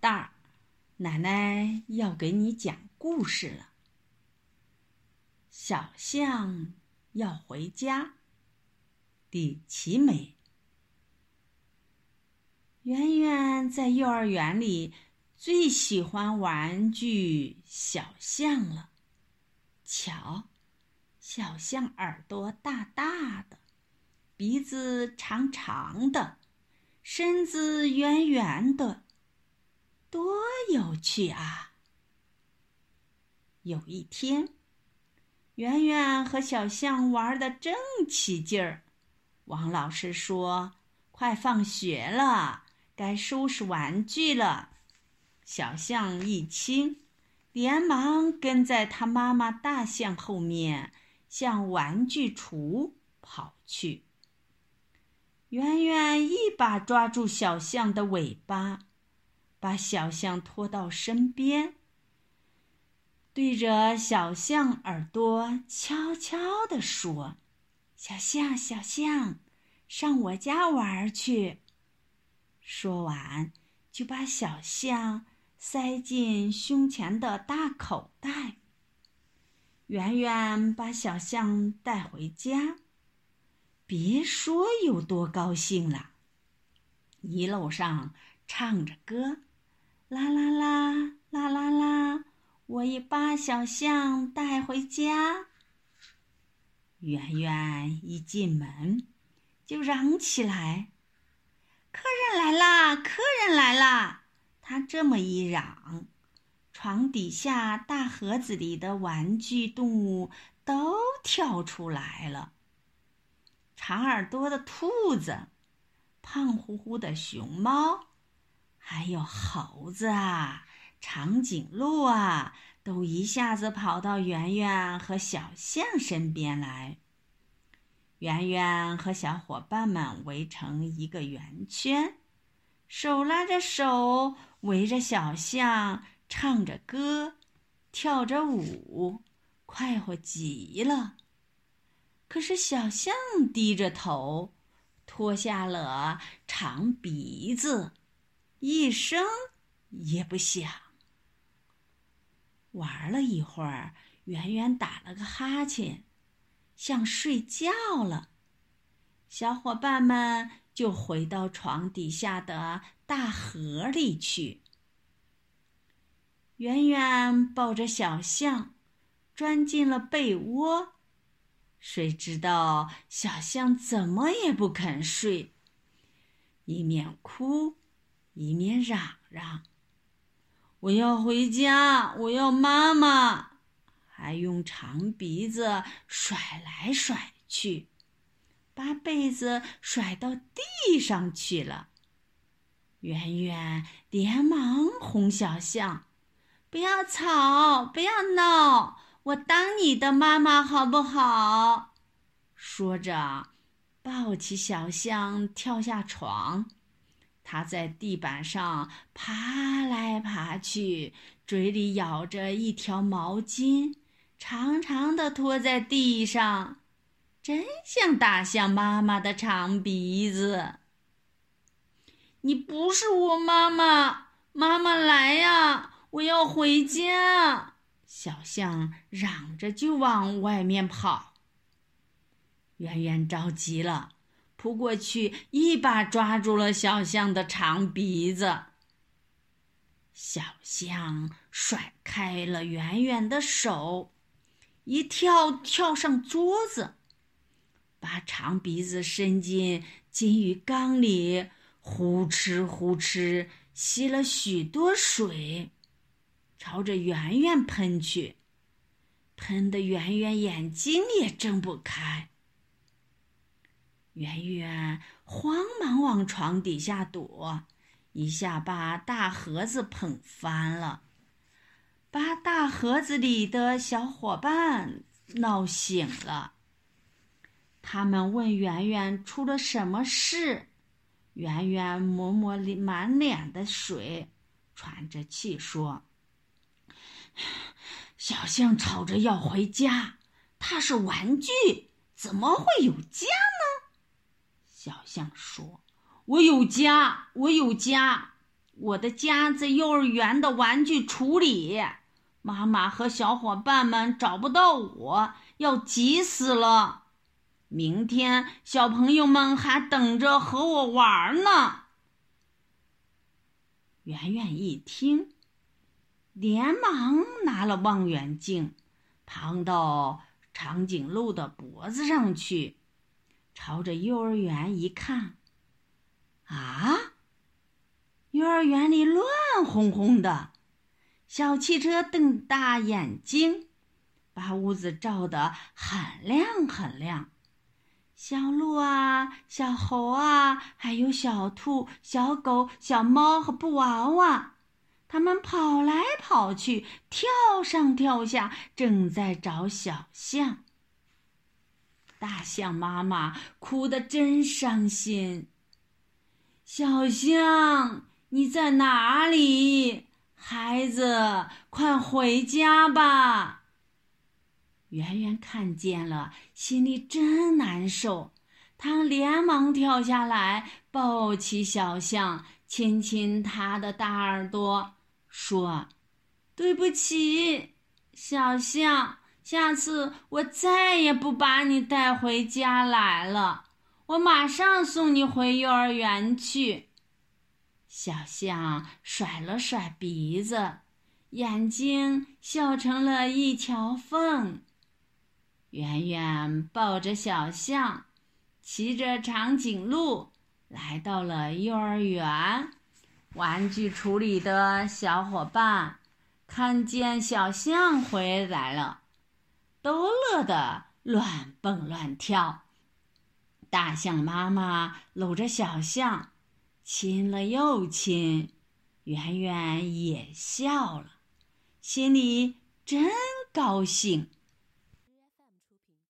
蛋儿，奶奶要给你讲故事了。小象要回家。李奇美。圆圆在幼儿园里最喜欢玩具小象了。瞧，小象耳朵大大的，鼻子长长的，身子圆圆的，多有趣啊！有一天，圆圆和小象玩的正起劲儿。王老师说：“快放学了，该收拾玩具了。”小象一听，连忙跟在他妈妈大象后面向玩具橱跑去。圆圆一把抓住小象的尾巴，把小象拖到身边，对着小象耳朵悄悄地说。小象，小象，上我家玩去。说完，就把小象塞进胸前的大口袋。圆圆把小象带回家，别说有多高兴了。一路上唱着歌，啦啦啦，啦啦啦，我也把小象带回家。圆圆一进门，就嚷起来：“客人来啦！客人来啦！”他这么一嚷，床底下大盒子里的玩具动物都跳出来了：长耳朵的兔子，胖乎乎的熊猫，还有猴子啊、长颈鹿啊。都一下子跑到圆圆和小象身边来。圆圆和小伙伴们围成一个圆圈，手拉着手，围着小象唱着歌，跳着舞，快活极了。可是小象低着头，脱下了长鼻子，一声也不响。玩了一会儿，圆圆打了个哈欠，想睡觉了。小伙伴们就回到床底下的大盒里去。圆圆抱着小象，钻进了被窝。谁知道小象怎么也不肯睡，一面哭，一面嚷嚷。我要回家，我要妈妈，还用长鼻子甩来甩去，把被子甩到地上去了。圆圆连忙哄小象：“不要吵，不要闹，我当你的妈妈好不好？”说着，抱起小象跳下床。它在地板上爬来爬去，嘴里咬着一条毛巾，长长的拖在地上，真像大象妈妈的长鼻子。你不是我妈妈，妈妈来呀！我要回家。小象嚷着就往外面跑。圆圆着急了。扑过去，一把抓住了小象的长鼻子。小象甩开了圆圆的手，一跳跳上桌子，把长鼻子伸进金鱼缸里，呼哧呼哧吸了许多水，朝着圆圆喷去，喷得圆圆眼睛也睁不开。圆圆慌忙往床底下躲，一下把大盒子捧翻了，把大盒子里的小伙伴闹醒了。他们问圆圆出了什么事，圆圆抹抹满脸的水，喘着气说：“小象吵着要回家，它是玩具，怎么会有家呢？”小象说：“我有家，我有家，我的家在幼儿园的玩具橱里，妈妈和小伙伴们找不到我，要急死了。明天小朋友们还等着和我玩呢。”圆圆一听，连忙拿了望远镜，爬到长颈鹿的脖子上去，朝着幼儿园一看，啊！幼儿园里乱哄哄的，小汽车瞪大眼睛，把屋子照得很亮很亮。小鹿啊，小猴啊，还有小兔、小狗、小猫和布娃娃，他们跑来跑去，跳上跳下，正在找小象。大象妈妈哭得真伤心。小象，你在哪里？孩子，快回家吧。圆圆看见了，心里真难受。他连忙跳下来，抱起小象，亲亲它的大耳朵，说：“对不起，小象，下次我再也不把你带回家来了。我马上送你回幼儿园去。”小象甩了甩鼻子，眼睛笑成了一条缝。圆圆抱着小象，骑着长颈鹿，来到了幼儿园。玩具橱里的小伙伴看见小象回来了，都乐得乱蹦乱跳。大象妈妈搂着小象，亲了又亲，圆圆也笑了，心里真高兴。